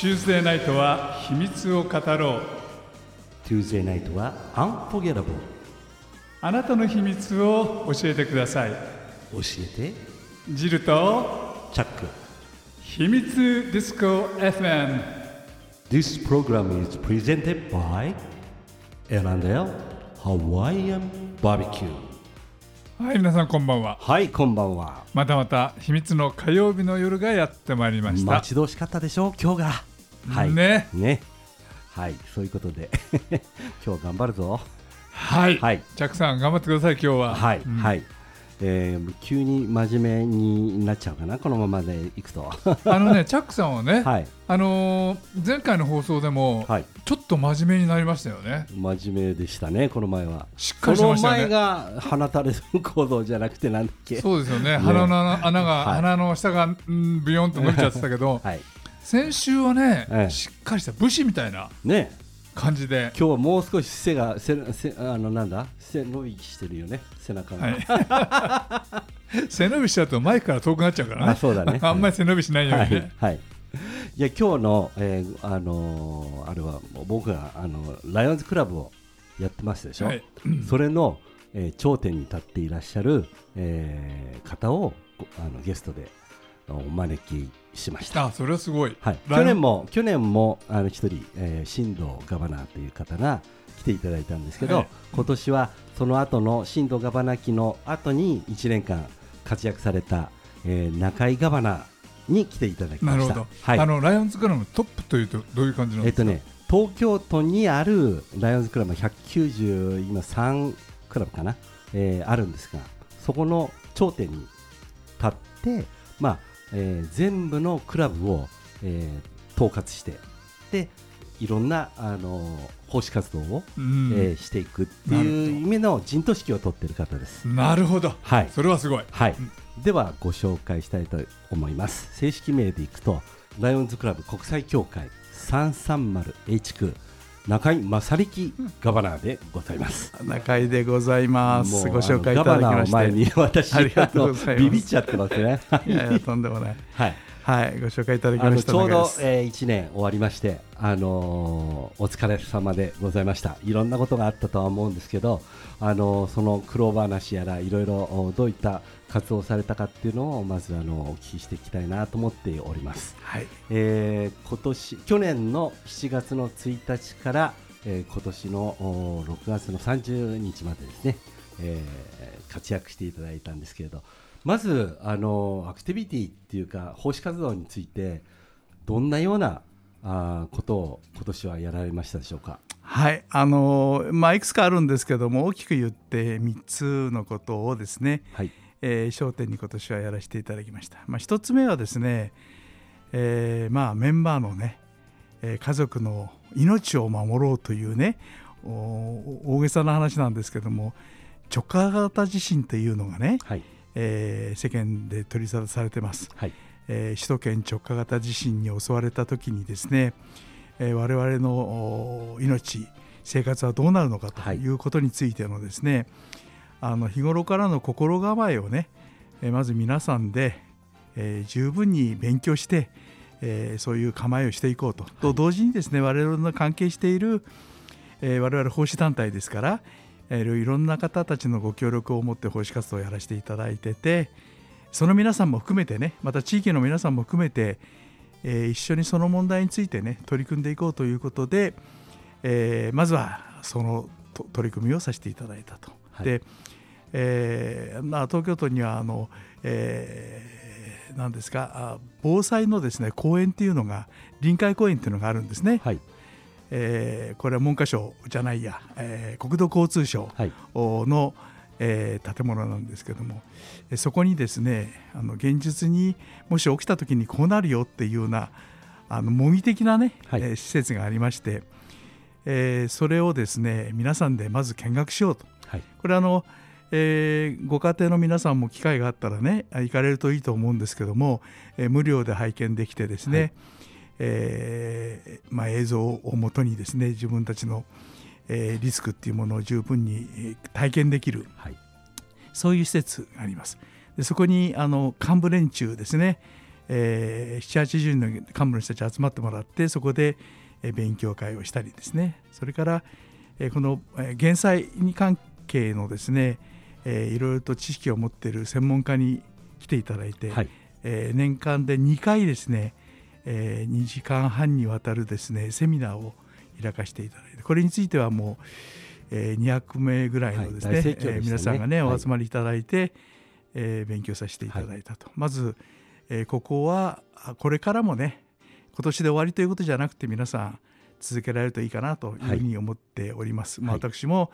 Tuesday ナイトは秘密を語ろう。Tuesday night は Unforgettable あなたの秘密を教えてください。教えて。ジルとチャック。秘密ディスコ FM This program is presented by L&L Hawaiian Barbecue. はい皆さんこんばんは。はいこんばんは。またまた秘密の火曜日の夜がやってまいりました。待ち遠しかったでしょう今日がはい。ね。ね。はい。そういうことで。今日頑張るぞ。はい、はい。ジャックさん頑張ってください今日は。はい、うん。はい。えー急に真面目になっちゃうかなこのままでいくと。あのねチャックさんはね、はい。あのー前回の放送でも、はい。ちょっと真面目になりましたよね。真面目でしたねこの前は。しっかりしましたよね。が放たれる行動じゃなくてなんだっけ。そうですよね。鼻の穴穴が、はい。鼻の下が、うん、ビヨンと伸びちゃってたけどはい先週はね、ええ。しっかりした武士みたいなね。感じで、今日はもう少し背が背背あのなんだ？背伸びしてるよね。背中が、はい、背伸びしちゃうとマイクから遠くなっちゃうからね。あそうだね。あんまり背伸びしないようはい。にね、はい。いや今日の、えーあのーあれは僕があのライオンズクラブをやってますでしょ、はい。それの、えー頂点に立っていらっしゃる、えー方をごあのゲストでお招きしました。あそれはすごい、はい、去年も去年もあの一人、えー、新藤ガバナーという方が来ていただいたんですけど、はい。今年はその後の新藤ガバナ期の後に1年間活躍された、えー中井ガバナーに来ていただきました。なるほど、はい。あのライオンズクラブのトップというとどういう感じなんですか、えっとね、東京都にあるライオンズクラブ190今3クラブかな、えーあるんですがそこの頂点に立って、まあえー全部のクラブを、えー統括してでいろんな、あのー奉仕活動を、うん。えーしていくっていう意味の陣頭指揮を取っている方です。なるほど、はい。それはすごい。はい。うん、ではご紹介したいと思います。正式名でいくとライオンズクラブ国際協会 330H 区中井正力ガバナーでございます。中井でございます。ご紹介いただきまあのガバナーを前して。に私ありがとうございますビビっちゃってますね。いやいやとんでもない。はい。はい、ご紹介いただきました。ちょうど。えー、1年終わりまして、あのーお疲れ様でございました。いろんなことがあったとは思うんですけど、あのーその苦労話やらいろいろおどういった活動をされたかっていうのをまずあのお聞きしていきたいなと思っております、はい、えー今年去年の7月の1日から、えー今年のお6月の30日までですね、えー活躍していただいたんですけれどまずあのアクティビティっていうか奉仕活動についてどんなようなあーことを今年はやられましたでしょうか？はい、あのーまあいくつかあるんですけども、大きく言って三つのことをですね、はい、えー焦点に今年はやらせていただきました。まあ一つ目はですね、えーまあメンバーのね、えー家族の命を守ろうというね、お大げさな話なんですけども、直下型地震というのがね、はい、えー世間で取り沙汰されてます、はい、えー首都圏直下型地震に襲われた時にですね、えー我々のお命生活はどうなるのかとはい。いうことについてのですね、あの日頃からの心構えをね、えーまず皆さんで、えー十分に勉強して、えーそういう構えをしていこうと、と同時にですね我々の関係している、えー我々奉仕団体ですから、えーいろんな方たちのご協力を持って奉仕活動をやらせていただいててその皆さんも含めてねまた地域の皆さんも含めて、えー一緒にその問題についてね取り組んでいこうということで、えーまずはそのと取り組みをさせていただいたと。はいでえーまあ、東京都にはあの、えー何ですかあ防災のですね公園っていうのが臨海公園っていうのがあるんですね。はい、えーこれは文科省じゃないや、えー国土交通省はい、の、えー建物なんですけどもえーそこにですねあの現実にもし起きた時にこうなるよっていうようなあの模擬的なね、はい。えー施設がありまして、えーそれをですね皆さんでまず見学しようと。はい、これあの、えーご家庭の皆さんも機会があったらねあ行かれるといいと思うんですけども、えー無料で拝見できてですね、はいえーまあ、映像をもとにですね自分たちの、えーリスクっていうものを十分にえー体験できるはい、そういう施設があります。でそこにあの幹部連中ですね、えー、780人の幹部の人たち集まってもらってそこで、えー、勉強会をしたりですね。それから、えー、この、えー、減災に関係のですね、えー、いろいろと知識を持っている専門家に来ていただいて、はい、えー、年間で2回ですね、えー、2時間半にわたるですねセミナーを開かせていただいてこれについてはもう、えー、200名ぐらいのですねはい、ね。えー、皆さんがねお集まりいただいて、はい、えー、勉強させていただいたと、はい、まずえー、ここはこれからもね今年で終わりということじゃなくて皆さん続けられるといいかなというふうに思っております。はい、まあ、私も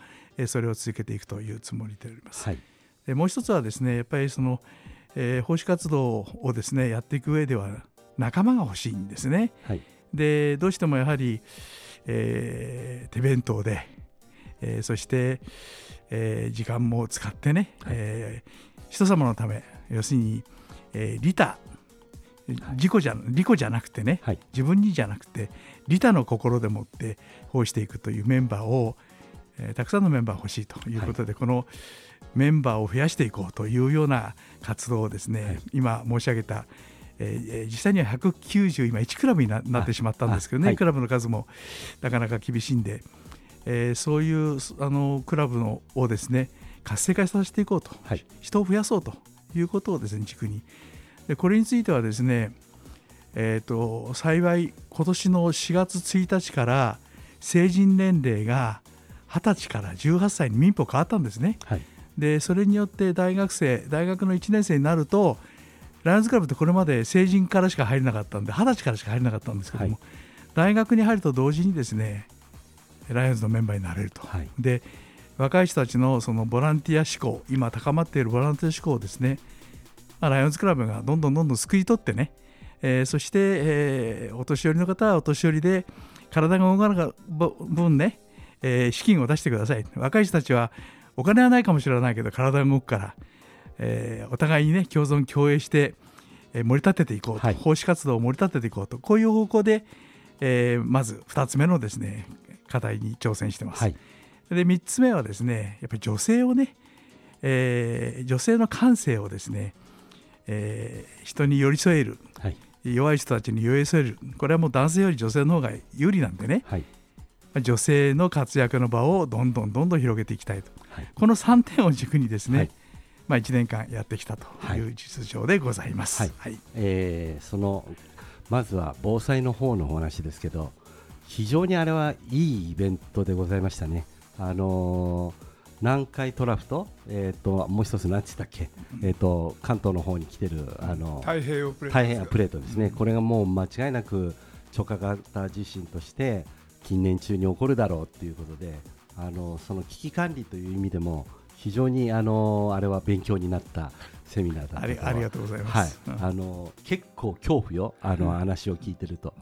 それを続けていくというつもりで。おります。はい、でもう一つはですねやっぱりその、えー、奉仕活動をですねやっていく上では仲間が欲しいんですね。はい、でどうしてもやはり、えー、手弁当で、えー、そして、えー、時間も使ってね、はい、えー、人様のため要するに、えー、利他自己じゃ利己じゃなくてね、はい、自分にじゃなくて利他の心でもって奉していくというメンバーを、えー、たくさんのメンバー欲しいということで、はい、このメンバーを増やしていこうというような活動をですね、はい、今申し上げた、えー、実際には190今1クラブになってしまったんですけどね、クラブの数もなかなか厳しいんで、えー、そういうあのクラブのをですね活性化させていこうと、人を増やそうと。いうことをですね軸に。でこれについてはですね、えーと、幸い今年の4月1日から成人年齢が20歳から18歳に民法変わったんですね。はい、でそれによって大学生大学の1年生になるとライオンズクラブってこれまで成人からしか入れなかったんで20歳からしか入れなかったんですけども、はい、大学に入ると同時にですねライオンズのメンバーになれると。はい、で若い人たちのそのボランティア志向今高まっているボランティア志向をですねまあ、ライオンズクラブがどんどんどんどん救い取ってね、えー、そして、えー、お年寄りの方はお年寄りで体が動かない分ね、えー、資金を出してください。若い人たちはお金はないかもしれないけど体が動くから、えー、お互いにね共存共栄して、えー、盛り立てていこうと、はい、奉仕活動を盛り立てていこうとこういう方向で、えー、まず2つ目のですね課題に挑戦してます。はい、で3つ目はですねやっぱり女性をね、えー、女性の感性をですねえー、人に寄り添える、はい、弱い人たちに寄り添えるこれはもう男性より女性の方が有利なんでね、はい、女性の活躍の場をどんどんどんどん広げていきたいと、はい、この3点を軸にですね、まあ、1年間やってきたという実情でございます、はい。えー、そのまずは防災の方のお話ですけど非常にあれはいいイベントでございましたね。あのー南海トラフと,、えーと、もう一つ何て言ったっけ、えーと、関東の方に来てるあの太平洋プレート太平洋プレートですね、これがもう間違いなく直下型地震として近年中に起こるだろうということであのその危機管理という意味でも非常にあのあれは勉強になったセミナーだったありがとうございます、はい、あの結構恐怖よあの話を聞いてると、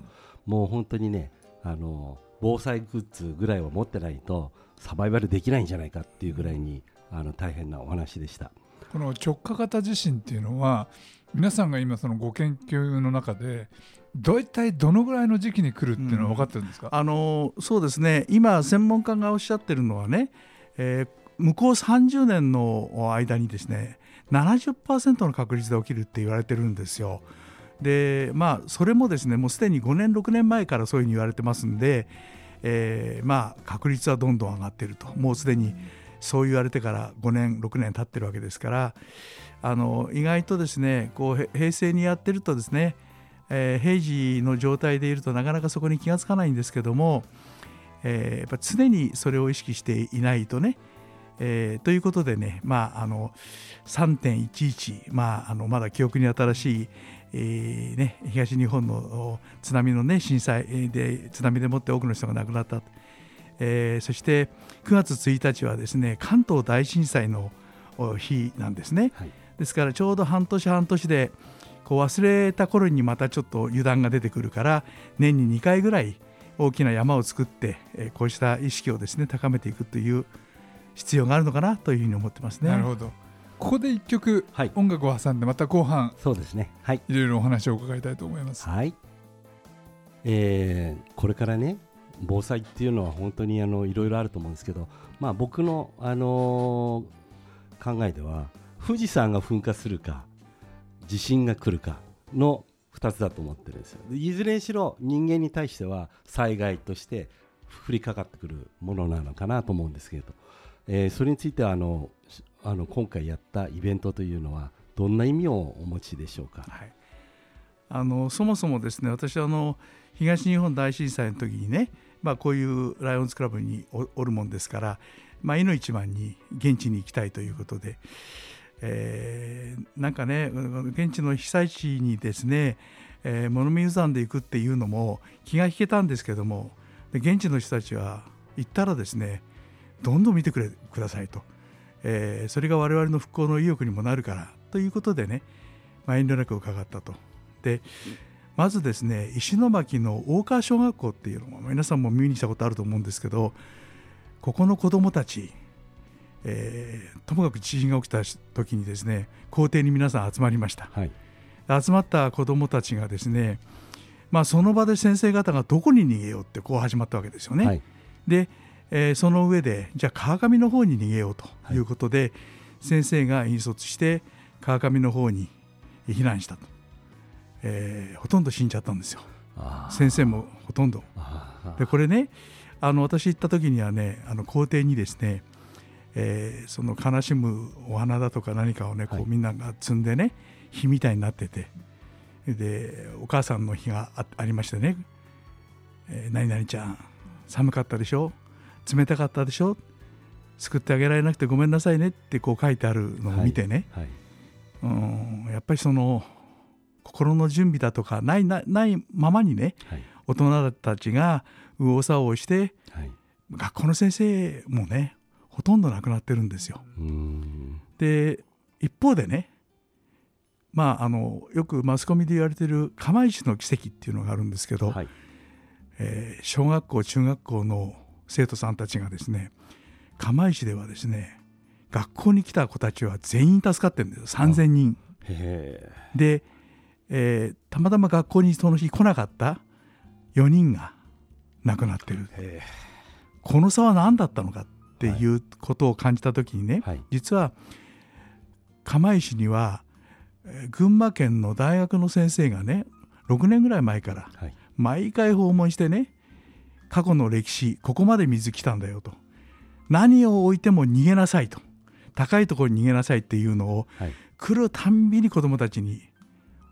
もう本当にねあの防災グッズぐらいは持ってないとサバイバルできないんじゃないかっていうぐらいにあの大変なお話でした。この直下型地震っていうのは皆さんが今そのご研究の中でどういったどのぐらいの時期に来るっていうのは分かってるんですか、うん、あのそうですね。今専門家がおっしゃってるのはね、えー、向こう30年の間にですね70%の確率で起きるって言われてるんですよ。でまあそれもですねもうすでに5年6年前からそういうふうに言われてますんでえー、まあ確率はどんどん上がってるともうすでにそう言われてから5年6年経ってるわけですからあの意外とですねこう平成にやってるとですね、えー、平時の状態でいるとなかなかそこに気が付かないんですけども、えー、やっぱ常にそれを意識していないとねえー、ということでね、まあ、あの3.11、まあ、あのまだ記憶に新しい、えーね、東日本の津波の、ね、震災で津波でもって多くの人が亡くなった、えー、そして9月1日はですね関東大震災の日なんですね、はい、ですからちょうど半年半年でこう忘れた頃にまたちょっと油断が出てくるから年に2回ぐらい大きな山を作って、えー、こうした意識をですね高めていくという必要があるのかなというふうに思ってますね。なるほど。ここで一曲、はい、音楽を挟んでまた後半そうですね、はい、いろいろお話を伺いたいと思います。はい。えー、これからね防災っていうのは本当にあのいろいろあると思うんですけど、まあ、僕の、あのー、考えでは富士山が噴火するか地震が来るかの2つだと思ってるんですよ。いずれにしろ人間に対しては災害として降りかかってくるものなのかなと思うんですけれど、えー、それについてはあのあの今回やったイベントというのはどんな意味をお持ちでしょうか、はい、あのそもそもですね私あの東日本大震災の時にね、まあ、こういうライオンズクラブにおるもんですから、まあ、いの一番に現地に行きたいということで、えー、なんかね現地の被災地にですね、えー、物見山で行くっていうのも気が引けたんですけども現地の人たちは行ったらですねどんどん見てくれくださいと、えー、それが我々の復興の意欲にもなるからということでね、まあ、遠慮なく伺ったと。でまずですね石巻の大川小学校っていうのも皆さんも耳にしたことあると思うんですけどここの子どもたち、えー、ともかく地震が起きた時にですね校庭に皆さん集まりました、はい、集まった子どもたちがですねまあ、その場で先生方がどこに逃げようってこう始まったわけですよね。はい、で、えー、その上でじゃあ川上の方に逃げようとい。うことで、はい、先生が引率して川上の方に避難したと、えー、ほとんど死んじゃったんですよ。先生もほとんど。でこれねあの私行った時にはねあの校庭にですね、えー、その悲しむお花だとか何かをねこうみんなが摘んでね火みたいになってて。でお母さんの日がありましてね「えー、何々ちゃん寒かったでしょ？冷たかったでしょ？救ってあげられなくてごめんなさいね」ってこう書いてあるのを見てね、はい。はい、うん。やっぱりその心の準備だとかないないままにね、はい、大人たちが右往左往して、学校の先生もねほとんど亡くなってるんですよ。で一方でねまあ、あのよくマスコミで言われている釜石の奇跡っていうのがあるんですけど、はい、えー、小学校中学校の生徒さんたちがですね釜石ではですね学校に来た子たちは全員助かってるんです3,000人。で、えー、たまたま学校にその日来なかった4人が亡くなってる。この差は何だったのかっていうことを感じた時にね、はい、実は釜石には群馬県の大学の先生がね6年ぐらい前から毎回訪問してね過去の歴史ここまで水来たんだよと。何を置いても逃げなさいと。高いところに逃げなさいっていうのを、はい、来るたんびに子どもたちに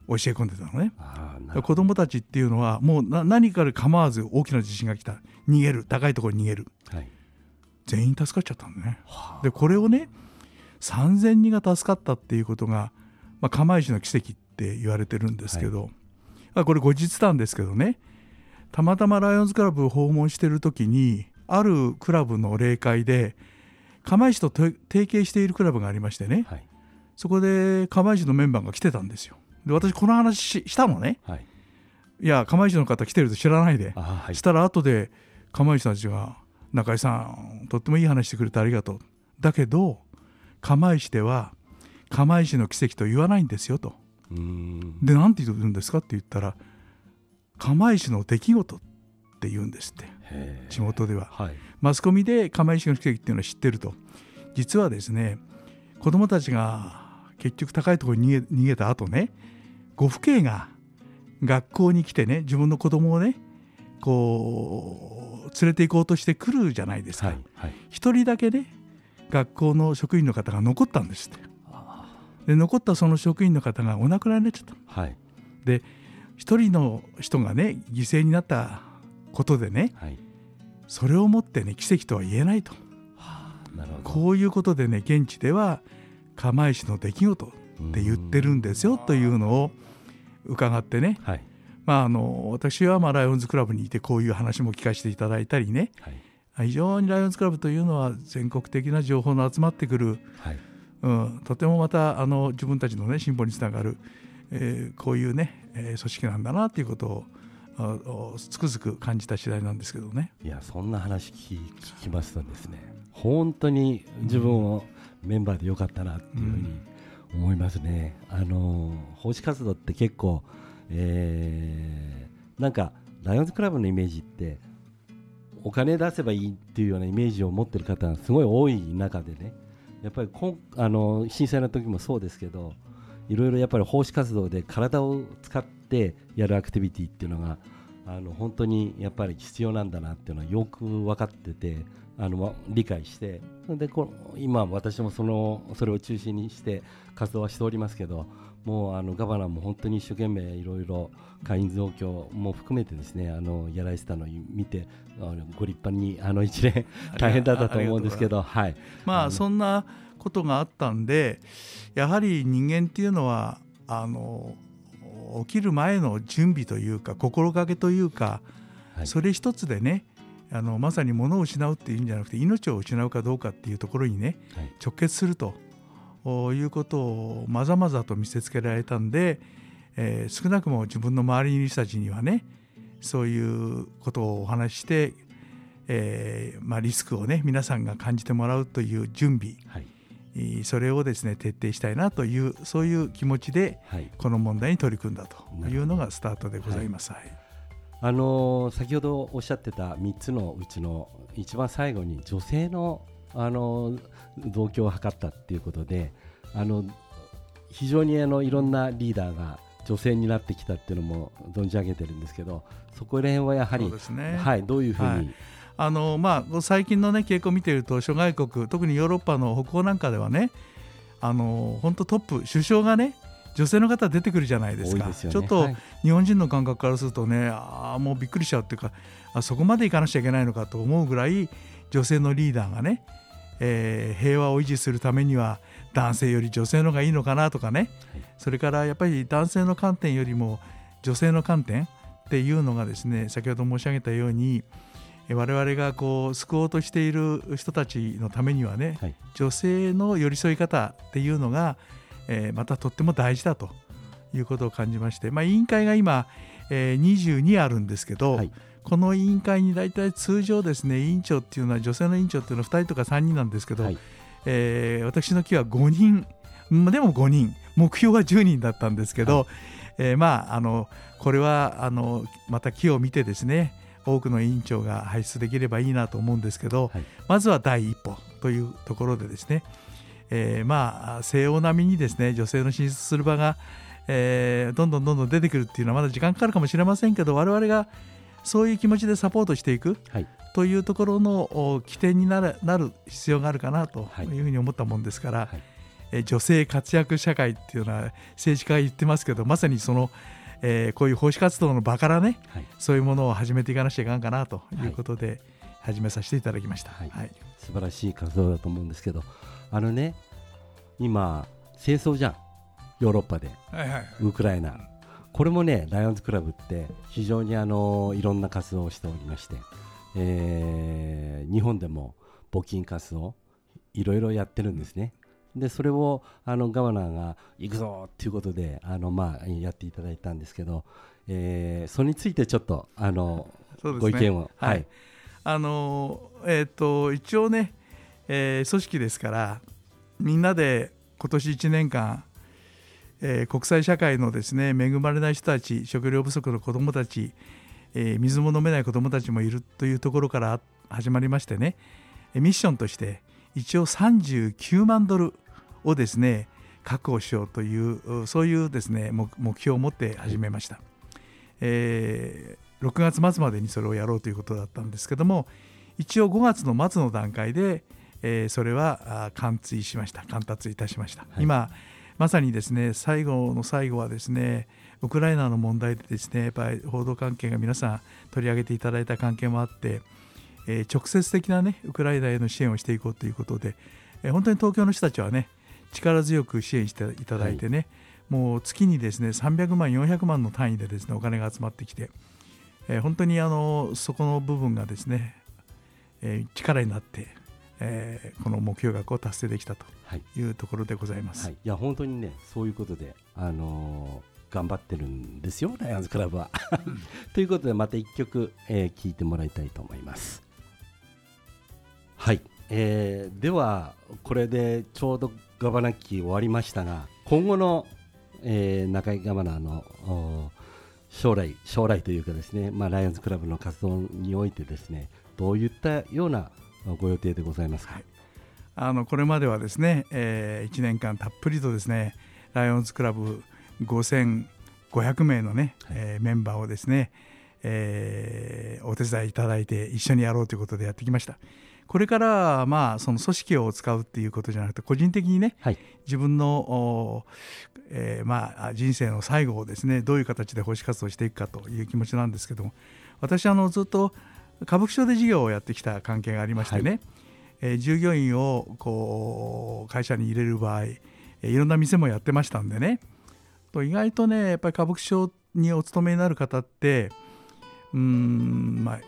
教え込んでたのね。子ど。もたちっていうのはもう何かで構わず大きな地震が来た。逃げる。高いところに逃げる、はい、全員助かっちゃったんだね。でこれをね3,000人が助かったっていうことがまあ、釜石の奇跡って言われてるんですけど、はい、これ後日談ですけどねたまたまライオンズクラブを訪問してる時にあるクラブの例会で釜石と提携しているクラブがありましてね、はい、そこで釜石のメンバーが来てたんですよ。で私この話したのね、はい、いや釜石の方来てると知らないで、はい、したら後で釜石たちが「中井さんとってもいい話してくれてありがとう」だけど釜石では釜石の奇跡と言わないんですよと。で何て言うんですかって言ったら釜石の出来事って言うんですって。地元では、はい、マスコミで釜石の奇跡っていうのは知ってると。実はですね子どもたちが結局高いところに逃げ逃げた後ねご父兄が学校に来てね自分の子供をねこう連れて行こうとしてくるじゃないですか、はいはい、1人だけね学校の職員の方が残ったんですって。で残ったその職員の方がお亡くなりになっちゃった。はい、で一人の人がね犠牲になったことでね、はい、それをもってね奇跡とは言えないと、はあ、なるほど。こういうことでね現地では釜石の出来事って言ってるんですよというのを伺ってね、はい、まあ、あの私はまあライオンズクラブにいてこういう話も聞かせていただいたりね、はい、非常にライオンズクラブというのは全国的な情報の集まってくる、はい。うん、とてもまたあの自分たちの、ね、進歩につながる、えー、こういうね、えー、組織なんだなということをつくづく感じた次第なんですけどね。いやそんな話聞きますとですね。本当に自分をメンバーでよかったなっていうふうに思いますね、うん、あの奉仕活動って結構、えー、なんかライオンズクラブのイメージってお金出せばいいっていうようなイメージを持ってる方がすごい多い中でね。やっぱりこんあの震災の時もそうですけどいろいろやっぱり奉仕活動で体を使ってやるアクティビティっていうのがあの本当にやっぱり必要なんだなっていうのはよく分かっててあの理解してでこ今私もそのそれを中心にして活動はしておりますけどもうあのガバナも本当に一生懸命いろいろ会員増強も含めてですねあのやられてたのを見てあのご立派にあの一年大変だったと思うんですけどはい。まあそんなことがあったんでやはり人間っていうのはあの起きる前の準備というか心がけというか、はい、それ一つでねあのまさに物を失うっていうんじゃなくて命を失うかどうかっていうところにね、はい、直結するということをまざまざと見せつけられたんで、えー、少なくも自分の周りにいる人たちにはねそういうことをお話しして、えーまあ、リスクをね皆さんが感じてもらうという準備、はい、それをですね徹底したいなというそういう気持ちで、この問題に取り組んだというのがスタートでございます。はい。あのー、先ほどおっしゃってた3つのうちの一番最後に女性の、あのー、同居を図ったっていうことであの非常にあのいろんなリーダーが女性になってきたっていうのも存じ上げてるんですけどそこら辺はやはり、ね、はい、どういうふうに、はいあのまあ、最近の、ね、傾向を見ていると諸外国特にヨーロッパの北欧なんかではねあの本当トップ首相がね女性の方出てくるじゃないですか、ね、ちょっと日本人の感覚からするとね、あもうびっくりしちゃうっていうかあそこまでいかなくちゃいけないのかと思うぐらい女性のリーダーがね、えー、平和を維持するためには男性より女性の方がいいのかなとかね、はい、それからやっぱり男性の観点よりも女性の観点っていうのがですね先ほど申し上げたように我々がこう救おうとしている人たちのためにはね、はい、女性の寄り添い方っていうのがえー、またとっても大事だということを感じまして、まあ、委員会が今、えー、22あるんですけど、はい、この委員会に大体通常ですね委員長っていうのは女性の委員長っていうのは2人とか3人なんですけど、はい、えー、私の木は5人でも5人目標は10人だったんですけど、はい、えー、まああのこれはあのまた木を見てですね多くの委員長が輩出できればいいなと思うんですけど、はい、まずは第一歩というところでですねえー、まあ西欧並みにですね女性の進出する場が、えー、どんどんどんどん出てくるっていうのはまだ時間かかるかもしれませんけど我々がそういう気持ちでサポートしていく、はい、というところの起点になるなる必要があるかなというふうに思ったもんですから、はい、え女性活躍社会っていうのは政治家が言ってますけどまさにその、えー、こういう奉仕活動の場からね、はい、そういうものを始めていかなきゃいかんかなということで始めさせていただきました。はい、はい、素晴らしい活動だと思うんですけどあのね今戦争じゃん。ヨーロッパで、はいはい、ウクライナ。これもねライオンズクラブって非常にあのいろんな活動をしておりまして、えー、日本でも募金活動いろいろやってるんですね。でそれをあのガバナーが行くぞっていうことであの、まあ、やっていただいたんですけど、えー、それについてちょっとあの、ね、ご意見を。はい、あのえーと一応ね、えー、組織ですからみんなで今年1年間、えー、国際社会のですね恵まれない人たち食料不足の子どもたち、えー、水も飲めない子どもたちもいるというところから始まりましてねミッションとして一応39万ドルをですね確保しようというそういうですね目標を持って始めました、えー、6月末までにそれをやろうということだったんですけども一応5月の末の段階でえー、それは貫通しました。貫達いたしました、はい、今まさにですね最後の最後はですねウクライナの問題でですねやっぱり報道関係が皆さん取り上げていただいた関係もあって、えー、直接的なねウクライナへの支援をしていこうということで、えー、本当に東京の人たちはね力強く支援していただいてね、はい、もう月にですね300万400万の単位でですねお金が集まってきて、えー、本当にあのそこの部分がですね、えー、力になってえー、この目標額を達成できたというところでございます。はい、いや本当にねそういうことで、あのー、頑張ってるんですよライオンズクラブは。ということでまた1曲、えー、聞いてもらいたいと思います。はい、えー、ではこれでちょうどガバナッキー終わりましたが今後の、えー、中井ガバナーの将来将来というかですね、まあ、ライオンズクラブの活動においてですねどういったようなご予定でございますか、はい、あのこれまではですね、えー、1年間たっぷりとですねライオンズクラブ5500名のね、はい、えー、メンバーをですね、えー、お手伝いいただいて一緒にやろうということでやってきました。これからまあその組織を使うっていうことじゃなくて個人的にね、はい、自分の、えー、まあ人生の最後をですねどういう形で奉仕活動していくかという気持ちなんですけども私あのずっと歌舞伎町で事業をやってきた関係がありましてね、はい、えー、従業員をこう会社に入れる場合、えー、いろんな店もやってましたんでね。と意外とねやっぱり歌舞伎町にお勤めになる方ってうんまあ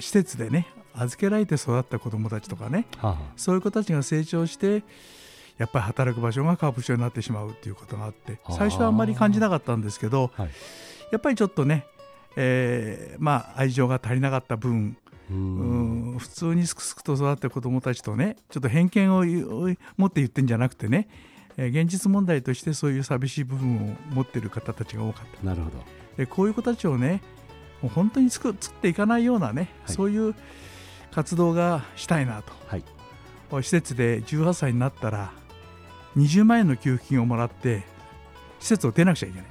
施設でね預けられて育った子どもたちとかね、はあ、そういう子たちが成長してやっぱり働く場所が歌舞伎町になってしまうっていうことがあって最初はあんまり感じなかったんですけど、はい、やっぱりちょっとね、えー、まあ愛情が足りなかった分うん。普通にすくすくと育ってる子どもたちとねちょっと偏見を持って言ってんじゃなくてね、えー、現実問題としてそういう寂しい部分を持ってる方たちが多かった。なるほど。でこういう子たちをねもう本当に作っていかないようなね、はい、そういう活動がしたいなと、はい、施設で18歳になったら20万円の給付金をもらって施設を出なくちゃいけない。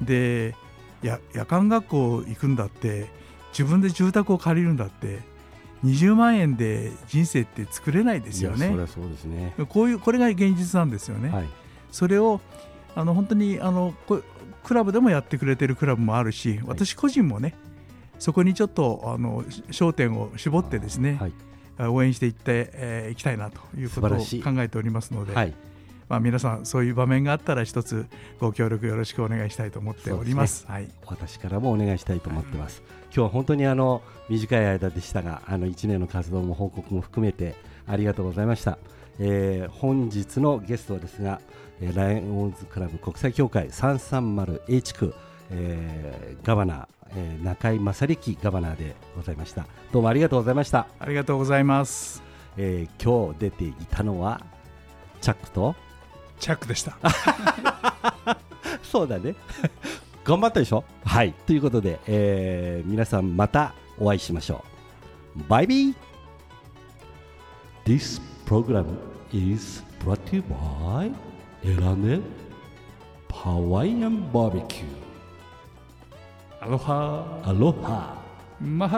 でや夜間学校行くんだって自分で住宅を借りるんだって20万円で人生って作れないですよね。そうですね。こういうこれが現実なんですよね。はい、それをあの本当にあのクラブでもやってくれてるクラブもあるし私個人もね、そこにちょっとあの焦点を絞ってですね、はい、応援していってい、えー、きたいなということを考えておりますので、はい、まあ、皆さんそういう場面があったら一つご協力よろしくお願いしたいと思っております、ね、はい、私からもお願いしたいと思ってます、はい、今日は本当にあの短い間でしたがあの1年の活動も報告も含めてありがとうございました、えー、本日のゲストですが、えー、ライオンズクラブ国際協会 330A 地区、えー、ガバナーえー、中井正力ガバナーでございました。どうもありがとうございました。ありがとうございます、えー、今日出ていたのはチャックと？チャックでした。そうだね。頑張ったでしょ？はい。ということで、えー、皆さんまたお会いしましょう。バイビー。This program is brought to you by エラネハワイアンバ